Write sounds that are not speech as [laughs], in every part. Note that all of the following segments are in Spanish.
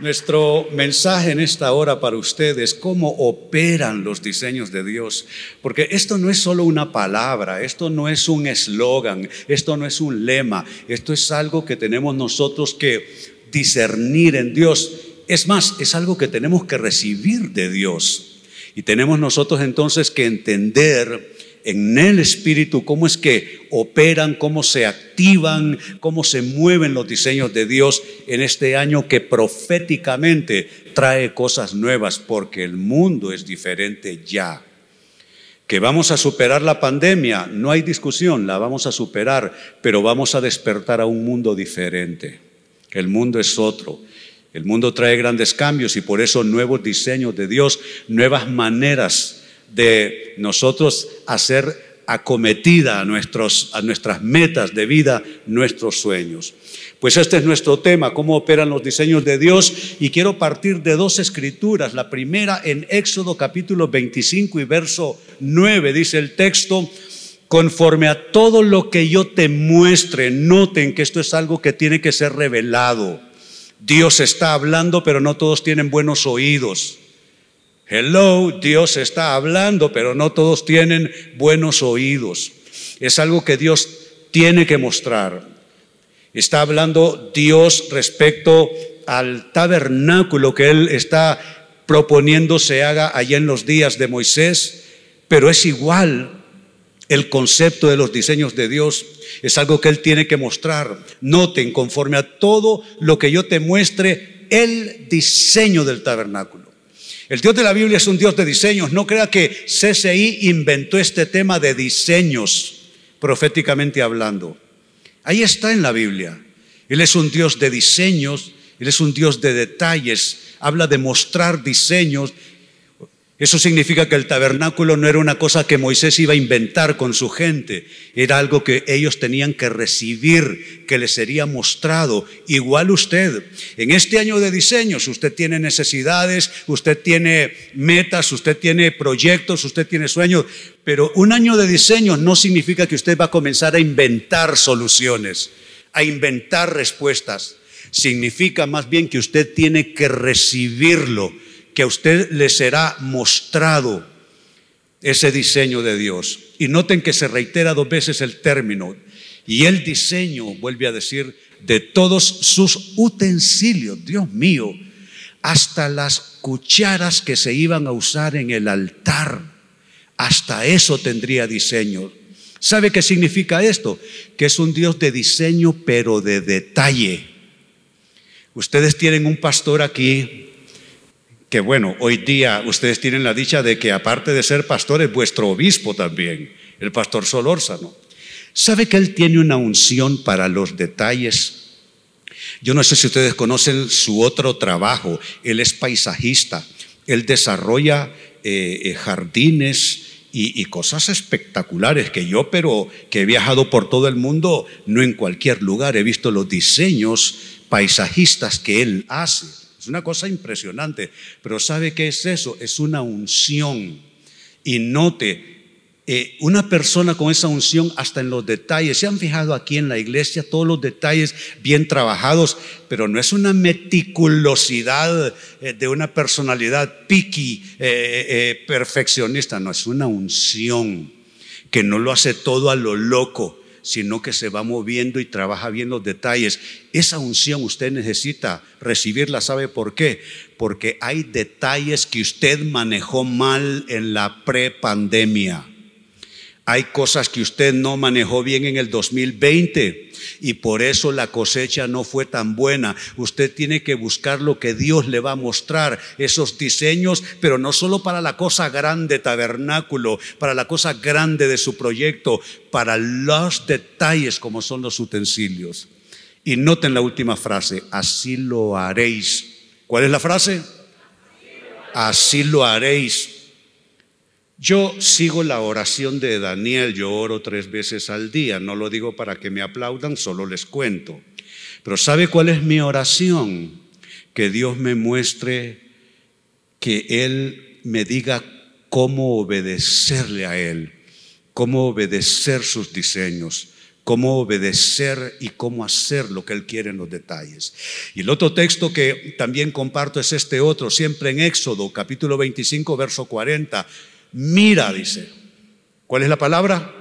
Nuestro mensaje en esta hora para ustedes, cómo operan los diseños de Dios. Porque esto no es solo una palabra, esto no es un eslogan, esto no es un lema, esto es algo que tenemos nosotros que discernir en Dios. Es más, es algo que tenemos que recibir de Dios. Y tenemos nosotros entonces que entender en el Espíritu, cómo es que operan, cómo se activan, cómo se mueven los diseños de Dios en este año que proféticamente trae cosas nuevas, porque el mundo es diferente ya. Que vamos a superar la pandemia, no hay discusión, la vamos a superar, pero vamos a despertar a un mundo diferente. El mundo es otro. El mundo trae grandes cambios y por eso nuevos diseños de Dios, nuevas maneras de nosotros hacer acometida a, nuestros, a nuestras metas de vida, nuestros sueños. Pues este es nuestro tema, cómo operan los diseños de Dios. Y quiero partir de dos escrituras. La primera en Éxodo capítulo 25 y verso 9 dice el texto, conforme a todo lo que yo te muestre, noten que esto es algo que tiene que ser revelado. Dios está hablando, pero no todos tienen buenos oídos. Hello, Dios está hablando, pero no todos tienen buenos oídos. Es algo que Dios tiene que mostrar. Está hablando Dios respecto al tabernáculo que Él está proponiendo se haga allá en los días de Moisés, pero es igual el concepto de los diseños de Dios. Es algo que Él tiene que mostrar. Noten, conforme a todo lo que yo te muestre, el diseño del tabernáculo. El Dios de la Biblia es un Dios de diseños. No crea que CCI inventó este tema de diseños, proféticamente hablando. Ahí está en la Biblia. Él es un Dios de diseños, Él es un Dios de detalles. Habla de mostrar diseños eso significa que el tabernáculo no era una cosa que Moisés iba a inventar con su gente, era algo que ellos tenían que recibir, que les sería mostrado. Igual usted, en este año de diseños, usted tiene necesidades, usted tiene metas, usted tiene proyectos, usted tiene sueños, pero un año de diseños no significa que usted va a comenzar a inventar soluciones, a inventar respuestas. Significa más bien que usted tiene que recibirlo que a usted le será mostrado ese diseño de Dios. Y noten que se reitera dos veces el término. Y el diseño, vuelve a decir, de todos sus utensilios, Dios mío, hasta las cucharas que se iban a usar en el altar, hasta eso tendría diseño. ¿Sabe qué significa esto? Que es un Dios de diseño, pero de detalle. Ustedes tienen un pastor aquí que bueno, hoy día ustedes tienen la dicha de que aparte de ser pastor es vuestro obispo también, el pastor Solórzano. ¿Sabe que él tiene una unción para los detalles? Yo no sé si ustedes conocen su otro trabajo, él es paisajista, él desarrolla eh, eh, jardines y, cosas espectaculares que yo, pero que he viajado por todo el mundo, no en cualquier lugar, he visto los diseños paisajistas que él hace. Es una cosa impresionante. Pero ¿sabe qué es eso? Es una unción. Y note, eh, una persona con esa unción hasta en los detalles, se han fijado aquí en la iglesia todos los detalles bien trabajados, pero no es una meticulosidad eh, de una personalidad piqui, eh, perfeccionista, no, es una unción que no lo hace todo a lo loco sino que se va moviendo y trabaja bien los detalles. Esa unción usted necesita recibirla, ¿sabe por qué? Porque hay detalles que usted manejó mal en la prepandemia. Hay cosas que usted no manejó bien en el 2020 y por eso la cosecha no fue tan buena. Usted tiene que buscar lo que Dios le va a mostrar, esos diseños, pero no solo para la cosa grande tabernáculo, para la cosa grande de su proyecto, para los detalles como son los utensilios. Y noten la última frase, así lo haréis. ¿Cuál es la frase? Así lo haréis yo sigo la oración de Daniel, yo oro tres veces al día, no lo digo para que me aplaudan, solo les cuento. Pero ¿sabe cuál es mi oración? Que Dios me muestre, que Él me diga cómo obedecerle a Él, cómo obedecer sus diseños, cómo obedecer y cómo hacer lo que Él quiere en los detalles. Y el otro texto que también comparto es este otro, siempre en Éxodo, capítulo 25, verso 40. Mira, dice. ¿Cuál es la palabra?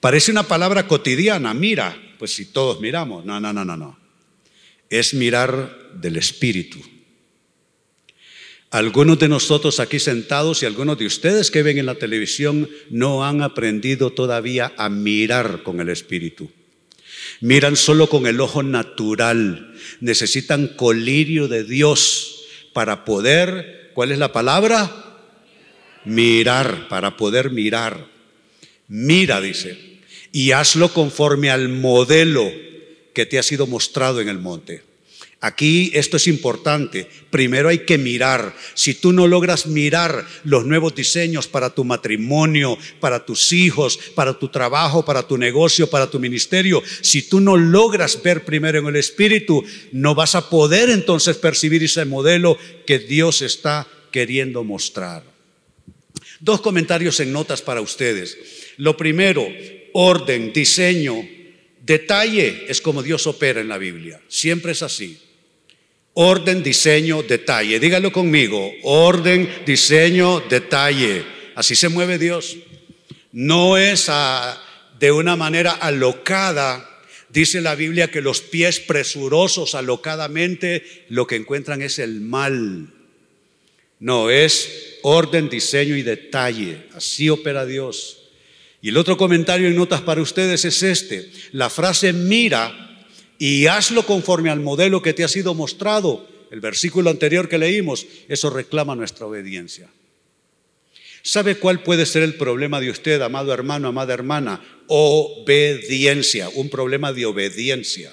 Parece una palabra cotidiana, mira. Pues si todos miramos, no, no, no, no, no. Es mirar del Espíritu. Algunos de nosotros aquí sentados y algunos de ustedes que ven en la televisión no han aprendido todavía a mirar con el Espíritu. Miran solo con el ojo natural. Necesitan colirio de Dios para poder, ¿cuál es la palabra? Mirar, para poder mirar. Mira, dice, y hazlo conforme al modelo que te ha sido mostrado en el monte. Aquí esto es importante. Primero hay que mirar. Si tú no logras mirar los nuevos diseños para tu matrimonio, para tus hijos, para tu trabajo, para tu negocio, para tu ministerio, si tú no logras ver primero en el Espíritu, no vas a poder entonces percibir ese modelo que Dios está queriendo mostrar. Dos comentarios en notas para ustedes. Lo primero, orden, diseño, detalle es como Dios opera en la Biblia. Siempre es así. Orden, diseño, detalle. Dígalo conmigo. Orden, diseño, detalle. Así se mueve Dios. No es de una manera alocada. Dice la Biblia que los pies presurosos alocadamente lo que encuentran es el mal. No, es orden, diseño y detalle. Así opera Dios. Y el otro comentario y notas para ustedes es este. La frase mira y hazlo conforme al modelo que te ha sido mostrado. El versículo anterior que leímos, eso reclama nuestra obediencia. ¿Sabe cuál puede ser el problema de usted, amado hermano, amada hermana? Obediencia, un problema de obediencia.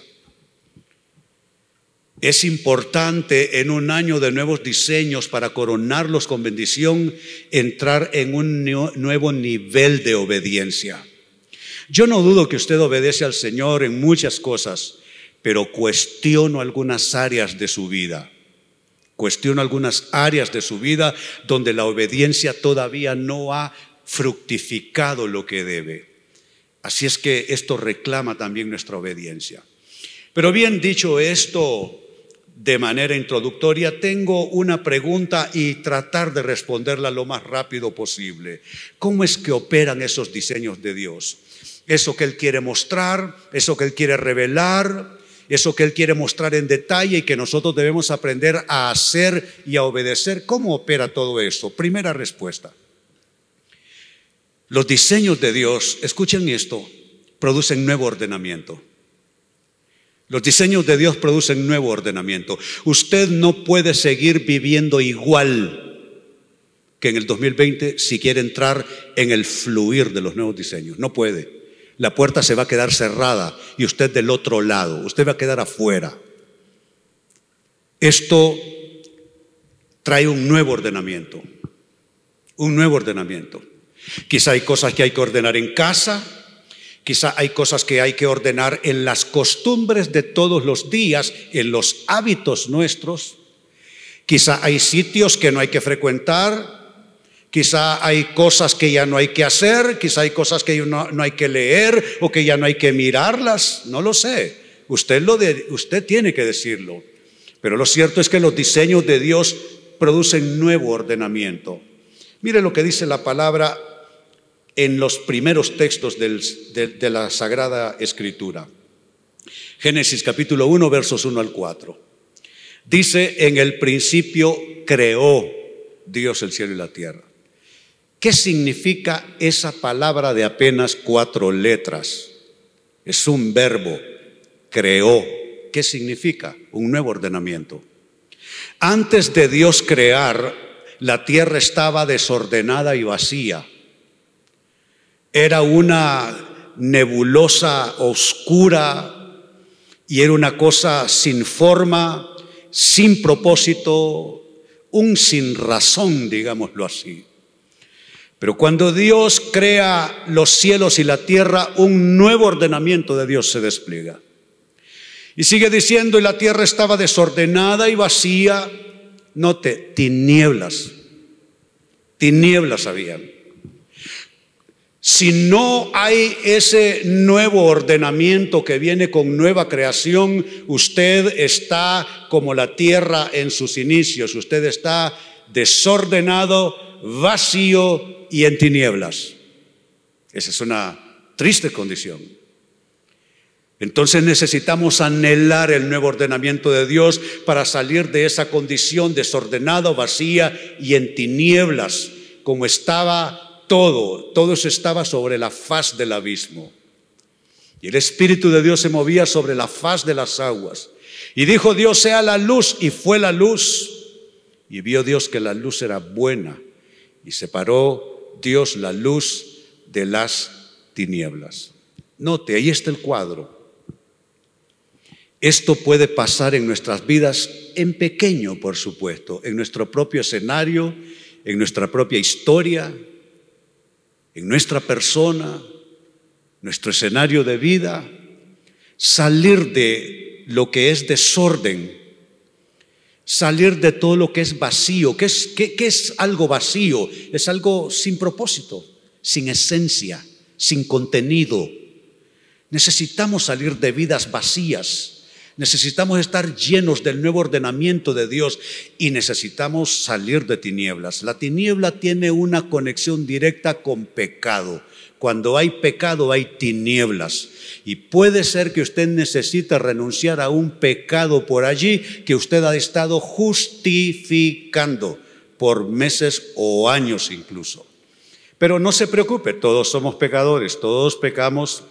Es importante en un año de nuevos diseños para coronarlos con bendición entrar en un nuevo nivel de obediencia. Yo no dudo que usted obedece al Señor en muchas cosas, pero cuestiono algunas áreas de su vida. Cuestiono algunas áreas de su vida donde la obediencia todavía no ha fructificado lo que debe. Así es que esto reclama también nuestra obediencia. Pero bien dicho esto de manera introductoria, tengo una pregunta y tratar de responderla lo más rápido posible. ¿Cómo es que operan esos diseños de Dios? Eso que Él quiere mostrar, eso que Él quiere revelar, eso que Él quiere mostrar en detalle y que nosotros debemos aprender a hacer y a obedecer. ¿Cómo opera todo eso? Primera respuesta. Los diseños de Dios, escuchen esto, producen nuevo ordenamiento. Los diseños de Dios producen nuevo ordenamiento. Usted no puede seguir viviendo igual que en el 2020 si quiere entrar en el fluir de los nuevos diseños. No puede la puerta se va a quedar cerrada y usted del otro lado, usted va a quedar afuera. Esto trae un nuevo ordenamiento, un nuevo ordenamiento. Quizá hay cosas que hay que ordenar en casa, quizá hay cosas que hay que ordenar en las costumbres de todos los días, en los hábitos nuestros. Quizá hay sitios que no hay que frecuentar, Quizá hay cosas que ya no hay que hacer, quizá hay cosas que no, hay que leer o que ya no hay que mirarlas, no lo sé. Usted, lo usted tiene que decirlo. Pero lo cierto es que los diseños de Dios producen nuevo ordenamiento. Mire lo que dice la palabra en los primeros textos de, la Sagrada Escritura. Génesis capítulo 1, versos 1 al 4. Dice, en el principio creó Dios el cielo y la tierra. ¿Qué significa esa palabra de apenas cuatro letras? Es un verbo, creó. ¿Qué significa? Un nuevo ordenamiento. Antes de Dios crear, la tierra estaba desordenada y vacía. Era una nebulosa oscura y era una cosa sin forma, sin propósito, un sin razón, digámoslo así. Pero cuando Dios crea los cielos y la tierra, un nuevo ordenamiento de Dios se despliega. Y sigue diciendo, y la tierra estaba desordenada y vacía. Note, tinieblas. Tinieblas habían. Si no hay ese nuevo ordenamiento que viene con nueva creación, usted está como la tierra en sus inicios, usted está desordenado, vacío y en tinieblas. Esa es una triste condición. Entonces necesitamos anhelar el nuevo ordenamiento de Dios para salir de esa condición desordenada, vacía y en tinieblas, como estaba todo, todo estaba sobre la faz del abismo. Y el Espíritu de Dios se movía sobre la faz de las aguas. Y dijo Dios, sea la luz, y fue la luz. Y vio Dios que la luz era buena. Y separó Dios la luz de las tinieblas. Note, ahí está el cuadro. Esto puede pasar en nuestras vidas en pequeño, por supuesto, en nuestro propio escenario, en nuestra propia historia, en nuestra persona, nuestro escenario de vida, salir de lo que es desorden, salir de todo lo que es vacío. ¿Qué es, es algo vacío? Es algo sin propósito, sin esencia, sin contenido. Necesitamos salir de vidas vacías Necesitamos estar llenos del nuevo ordenamiento de Dios y necesitamos salir de tinieblas. La tiniebla tiene una conexión directa con pecado. Cuando hay pecado hay tinieblas. Y puede ser que usted necesite renunciar a un pecado por allí que usted ha estado justificando por meses o años incluso. Pero no se preocupe, todos somos pecadores, todos pecamos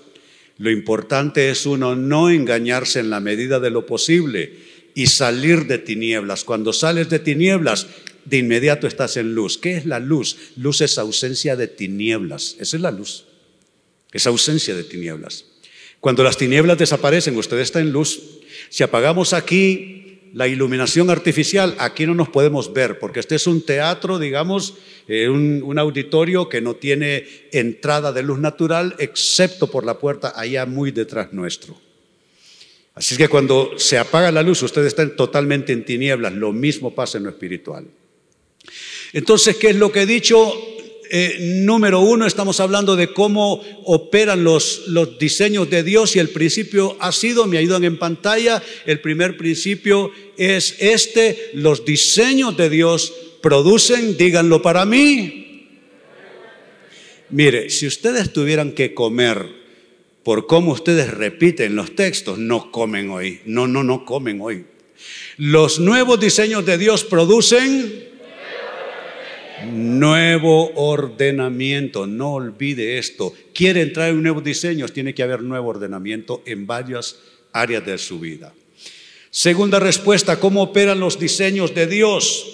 lo importante es uno no engañarse en la medida de lo posible y salir de tinieblas. Cuando sales de tinieblas, de inmediato estás en luz. ¿Qué es la luz? Luz es ausencia de tinieblas. Esa es la luz. Es ausencia de tinieblas. Cuando las tinieblas desaparecen, usted está en luz. Si apagamos aquí la iluminación artificial, aquí no nos podemos ver, porque este es un teatro, digamos, eh, un, auditorio que no tiene entrada de luz natural, excepto por la puerta allá muy detrás nuestro. Así que cuando se apaga la luz, ustedes están totalmente en tinieblas, lo mismo pasa en lo espiritual. Entonces, ¿qué es lo que he dicho? Eh, número uno, estamos hablando de cómo operan los, los diseños de Dios y el principio ha sido, me ayudan en pantalla, el primer principio es este, los diseños de Dios producen, díganlo para mí. Mire, si ustedes tuvieran que comer por cómo ustedes repiten los textos, no comen hoy, no, no, no comen hoy. Los nuevos diseños de Dios producen Nuevo ordenamiento, no olvide esto. Quiere entrar en nuevos diseños, tiene que haber nuevo ordenamiento en varias áreas de su vida. Segunda respuesta, ¿cómo operan los diseños de Dios?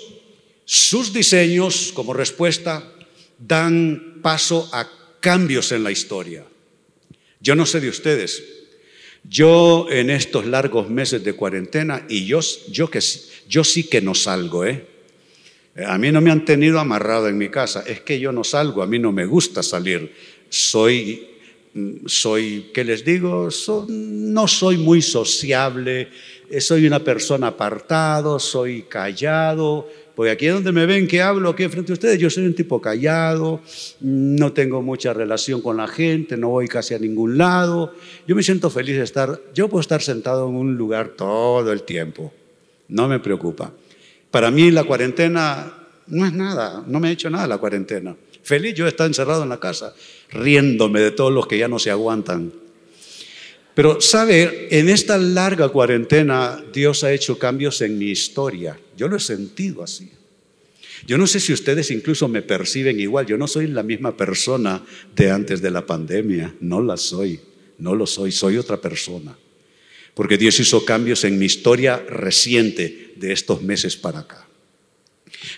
Sus diseños, como respuesta, dan paso a cambios en la historia. Yo no sé de ustedes, yo en estos largos meses de cuarentena, y yo, yo, que, yo sí que no salgo, ¿eh? A mí no me han tenido amarrado en mi casa, es que yo no salgo, a mí no me gusta salir. Soy, soy ¿qué les digo? no soy muy sociable, eh, soy una persona apartado, soy callado, porque aquí es donde me ven que hablo aquí frente a ustedes, yo soy un tipo callado, no tengo mucha relación con la gente, no voy casi a ningún lado. Yo me siento feliz de estar, yo puedo estar sentado en un lugar todo el tiempo, no me preocupa. Para mí la cuarentena no es nada, no me ha hecho nada la cuarentena. Feliz yo estar encerrado en la casa, riéndome de todos los que ya no se aguantan. Pero, ¿sabe? En esta larga cuarentena Dios ha hecho cambios en mi historia. Yo lo he sentido así. Yo no sé si ustedes incluso me perciben igual. Yo no soy la misma persona de antes de la pandemia. No la soy. No lo soy. Soy otra persona porque Dios hizo cambios en mi historia reciente de estos meses para acá.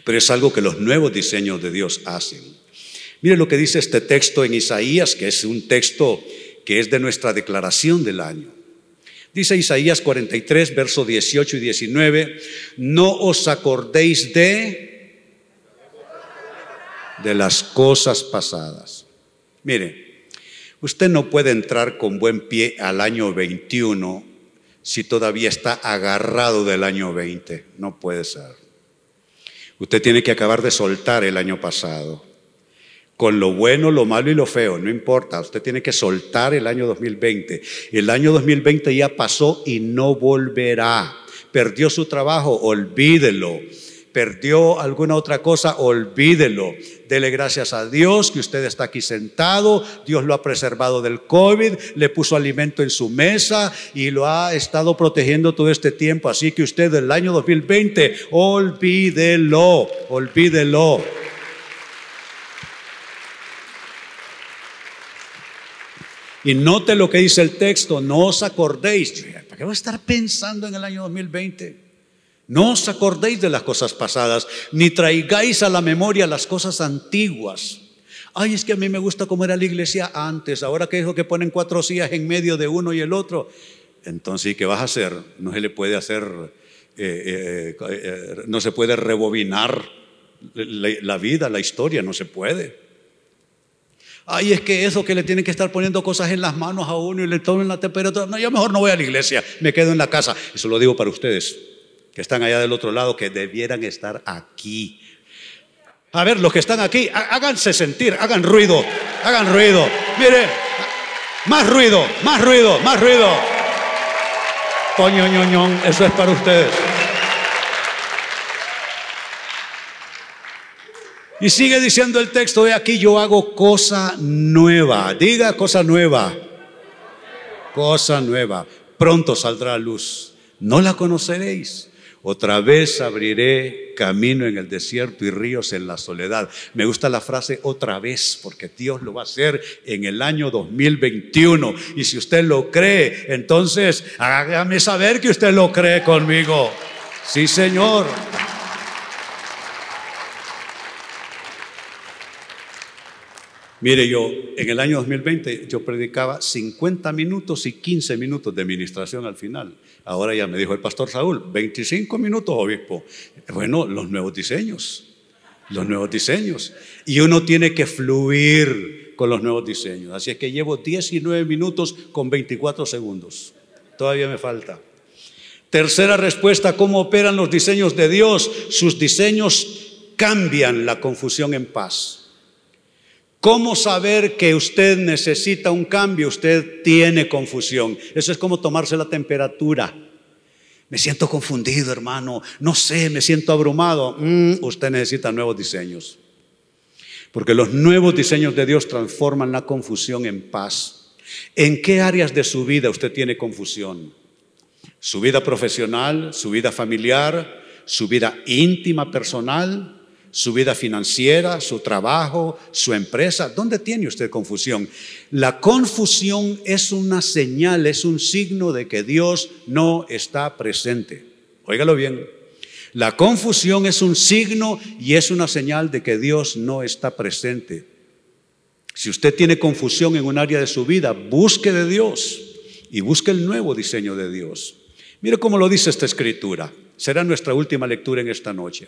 Pero es algo que los nuevos diseños de Dios hacen. Mire lo que dice este texto en Isaías, que es un texto que es de nuestra declaración del año. Dice Isaías 43, versos 18 y 19, no os acordéis de, de las cosas pasadas. Mire, usted no puede entrar con buen pie al año 21 si todavía está agarrado del año 20? No puede ser. Usted tiene que acabar de soltar el año pasado. con lo bueno, lo malo y lo feo, no importa, usted tiene que soltar el año 2020. El año 2020 ya pasó y no volverá. Perdió su trabajo, olvídelo. Perdió alguna otra cosa, olvídelo. Dele gracias a Dios que usted está aquí sentado, Dios lo ha preservado del COVID, le puso alimento en su mesa y lo ha estado protegiendo todo este tiempo. Así que usted del año 2020, olvídelo, olvídelo. Y note lo que dice el texto, no os acordéis. ¿Para qué va a estar pensando en el año 2020? No os acordéis de las cosas pasadas, ni traigáis a la memoria las cosas antiguas. Ay, es que a mí me gusta cómo era la iglesia antes, ahora que dijo que ponen cuatro sillas en medio de uno y el otro. Entonces, ¿qué vas a hacer? No se le puede hacer, eh, eh, eh, no se puede rebobinar la vida, la historia, no se puede. Ay, es que eso que le tienen que estar poniendo cosas en las manos a uno y le tomen la temperatura. No, yo mejor no voy a la iglesia, me quedo en la casa. Eso lo digo para ustedes, que están allá del otro lado, que debieran estar aquí. A ver, los que están aquí, háganse sentir, hagan ruido, hagan ruido. Mire, más ruido, más ruido, más ruido. Coño, ñoñón, eso es para ustedes. Y sigue diciendo el texto, de aquí yo hago cosa nueva. Diga cosa nueva. Cosa nueva. Pronto saldrá a luz. No la conoceréis. Otra vez abriré camino en el desierto y ríos en la soledad. Me gusta la frase otra vez porque Dios lo va a hacer en el año 2021. Y si usted lo cree, entonces hágame saber que usted lo cree conmigo. Sí, Señor. Mire, yo en el año 2020 yo predicaba 50 minutos y 15 minutos de ministración al final. Ahora ya me dijo el pastor Saúl, 25 minutos, obispo. Bueno, los nuevos diseños, los nuevos diseños. Y uno tiene que fluir con los nuevos diseños. Así es que llevo 19 minutos con 24 segundos. Todavía me falta. Tercera respuesta, ¿cómo operan los diseños de Dios? Sus diseños cambian la confusión en paz. ¿Cómo saber que usted necesita un cambio? Usted tiene confusión. Eso es como tomarse la temperatura. Me siento confundido, hermano. No sé, me siento abrumado. Mm, usted necesita nuevos diseños. Porque los nuevos diseños de Dios transforman la confusión en paz. ¿En qué áreas de su vida usted tiene confusión? Su vida profesional, su vida familiar, su vida íntima personal, su vida financiera, su trabajo, su empresa. ¿Dónde tiene usted confusión? La confusión es una señal, es un signo de que Dios no está presente. Óigalo bien. La confusión es un signo y es una señal de que Dios no está presente. Si usted tiene confusión en un área de su vida, busque de Dios y busque el nuevo diseño de Dios. Mire cómo lo dice esta escritura. Será nuestra última lectura en esta noche.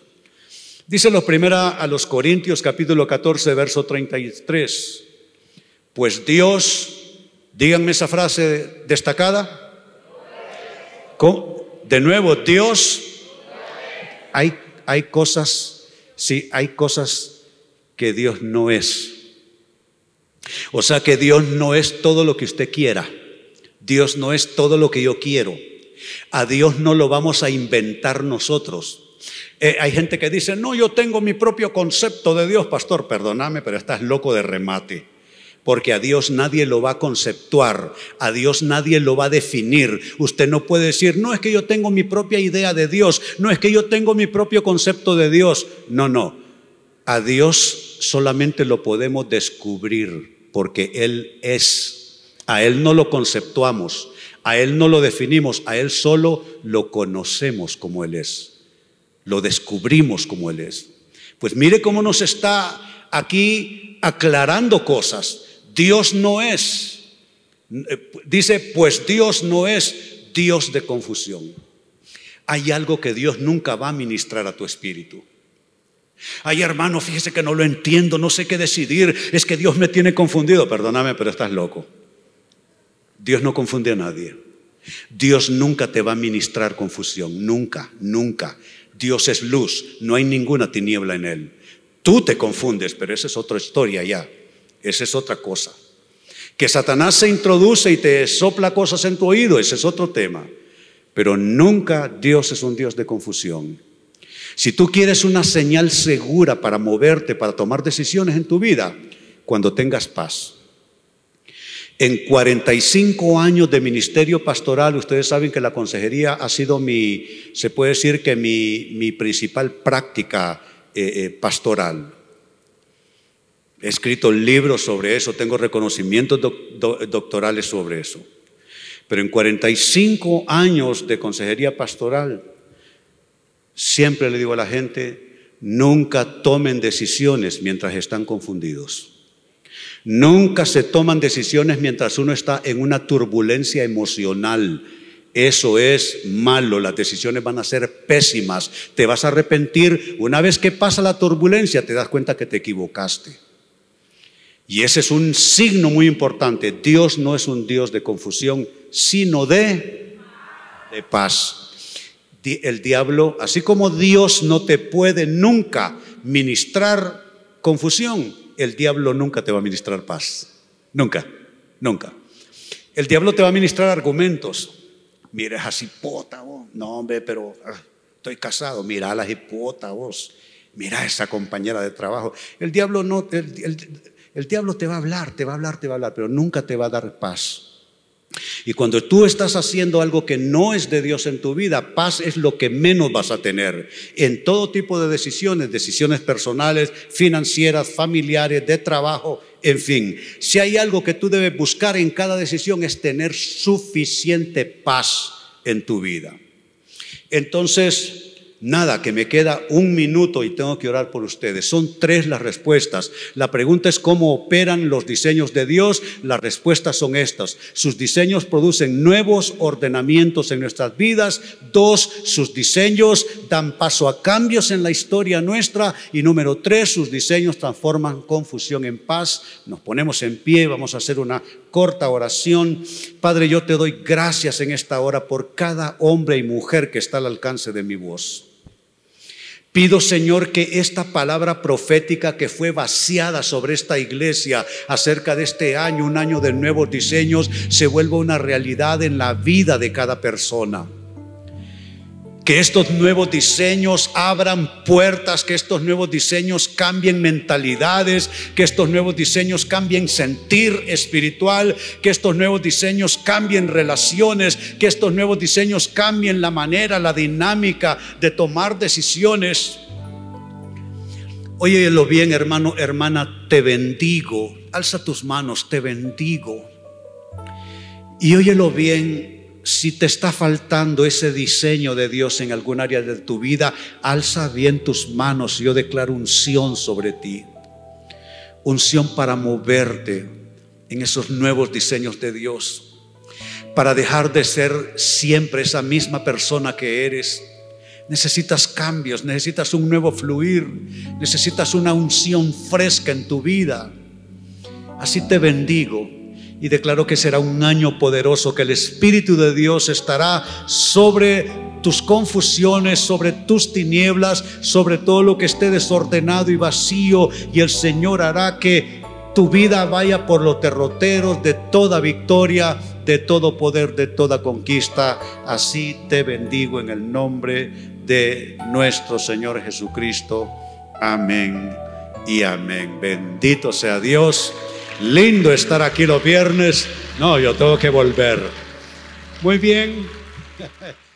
Dice lo primera a los Corintios capítulo 14, verso 33. Pues Dios, díganme esa frase destacada. De nuevo, Dios, hay, hay cosas, sí, hay cosas que Dios no es. O sea que Dios no es todo lo que usted quiera. Dios no es todo lo que yo quiero. A Dios no lo vamos a inventar nosotros. Eh, hay gente que dice, no, yo tengo mi propio concepto de Dios, pastor, perdóname, pero estás loco de remate. Porque a Dios nadie lo va a conceptuar, a Dios nadie lo va a definir. Usted no puede decir, no es que yo tengo mi propia idea de Dios, no es que yo tengo mi propio concepto de Dios. No, no. A Dios solamente lo podemos descubrir porque Él es. A Él no lo conceptuamos, a Él no lo definimos, a Él solo lo conocemos como Él es lo descubrimos como Él es. Pues mire cómo nos está aquí aclarando cosas. Dios no es, eh, dice, pues Dios no es Dios de confusión. Hay algo que Dios nunca va a ministrar a tu espíritu. Ay, hermano, fíjese que no lo entiendo, no sé qué decidir, es que Dios me tiene confundido. Perdóname, pero estás loco. Dios no confunde a nadie. Dios nunca te va a ministrar confusión, nunca, nunca. Dios es luz, no hay ninguna tiniebla en Él. Tú te confundes, pero esa es otra historia ya. Esa es otra cosa. Que Satanás se introduce y te sopla cosas en tu oído, ese es otro tema. Pero nunca Dios es un Dios de confusión. Si tú quieres una señal segura para moverte, para tomar decisiones en tu vida, cuando tengas paz. En 45 años de ministerio pastoral, ustedes saben que la consejería ha sido mi, se puede decir que mi, principal práctica eh, eh, pastoral. He escrito libros sobre eso, tengo reconocimientos doctorales sobre eso. Pero en 45 años de consejería pastoral, siempre le digo a la gente, nunca tomen decisiones mientras están confundidos. Nunca se toman decisiones mientras uno está en una turbulencia emocional. Eso es malo, las decisiones van a ser pésimas. Te vas a arrepentir. Una vez que pasa la turbulencia, te das cuenta que te equivocaste. Y ese es un signo muy importante. Dios no es un Dios de confusión, sino de, paz. El diablo, así como Dios no te puede nunca ministrar confusión, el diablo nunca te va a ministrar paz. Nunca, nunca. El diablo te va a ministrar argumentos. Mira esa cipota vos. No, hombre, pero ah, estoy casado. Mira a la vos. Mira esa compañera de trabajo. El diablo no, el diablo te va a hablar, te va a hablar, te va a hablar, pero nunca te va a dar paz. Y cuando tú estás haciendo algo que no es de Dios en tu vida, paz es lo que menos vas a tener en todo tipo de decisiones, decisiones personales, financieras, familiares, de trabajo, en fin. Si hay algo que tú debes buscar en cada decisión es tener suficiente paz en tu vida. Entonces, Nada, que me queda un minuto y tengo que orar por ustedes. Son tres las respuestas. La pregunta es cómo operan los diseños de Dios. Las respuestas son estas. Sus diseños producen nuevos ordenamientos en nuestras vidas. Dos, sus diseños dan paso a cambios en la historia nuestra. Y número tres, sus diseños transforman confusión en paz. Nos ponemos en pie, vamos a hacer una corta oración. Padre, yo te doy gracias en esta hora por cada hombre y mujer que está al alcance de mi voz. Pido, Señor, que esta palabra profética que fue vaciada sobre esta iglesia acerca de este año, un año de nuevos diseños, se vuelva una realidad en la vida de cada persona. Que estos nuevos diseños abran puertas, que estos nuevos diseños cambien mentalidades, que estos nuevos diseños cambien sentir espiritual, que estos nuevos diseños cambien relaciones, que estos nuevos diseños cambien la manera, la dinámica de tomar decisiones. Óyelo bien, hermano, hermana, te bendigo. Alza tus manos, te bendigo. Y óyelo bien, si te está faltando ese diseño de Dios en algún área de tu vida, alza bien tus manos. Yo declaro unción sobre ti. Unción para moverte en esos nuevos diseños de Dios. Para dejar de ser siempre esa misma persona que eres. Necesitas cambios, necesitas un nuevo fluir, necesitas una unción fresca en tu vida. Así te bendigo y declaro que será un año poderoso, que el Espíritu de Dios estará sobre tus confusiones, sobre tus tinieblas, sobre todo lo que esté desordenado y vacío, y el Señor hará que tu vida vaya por los derroteros de toda victoria, de todo poder, de toda conquista. Así te bendigo en el nombre de nuestro Señor Jesucristo. Amén y amén. Bendito sea Dios. Lindo estar aquí los viernes. No, yo tengo que volver. Muy bien. [laughs]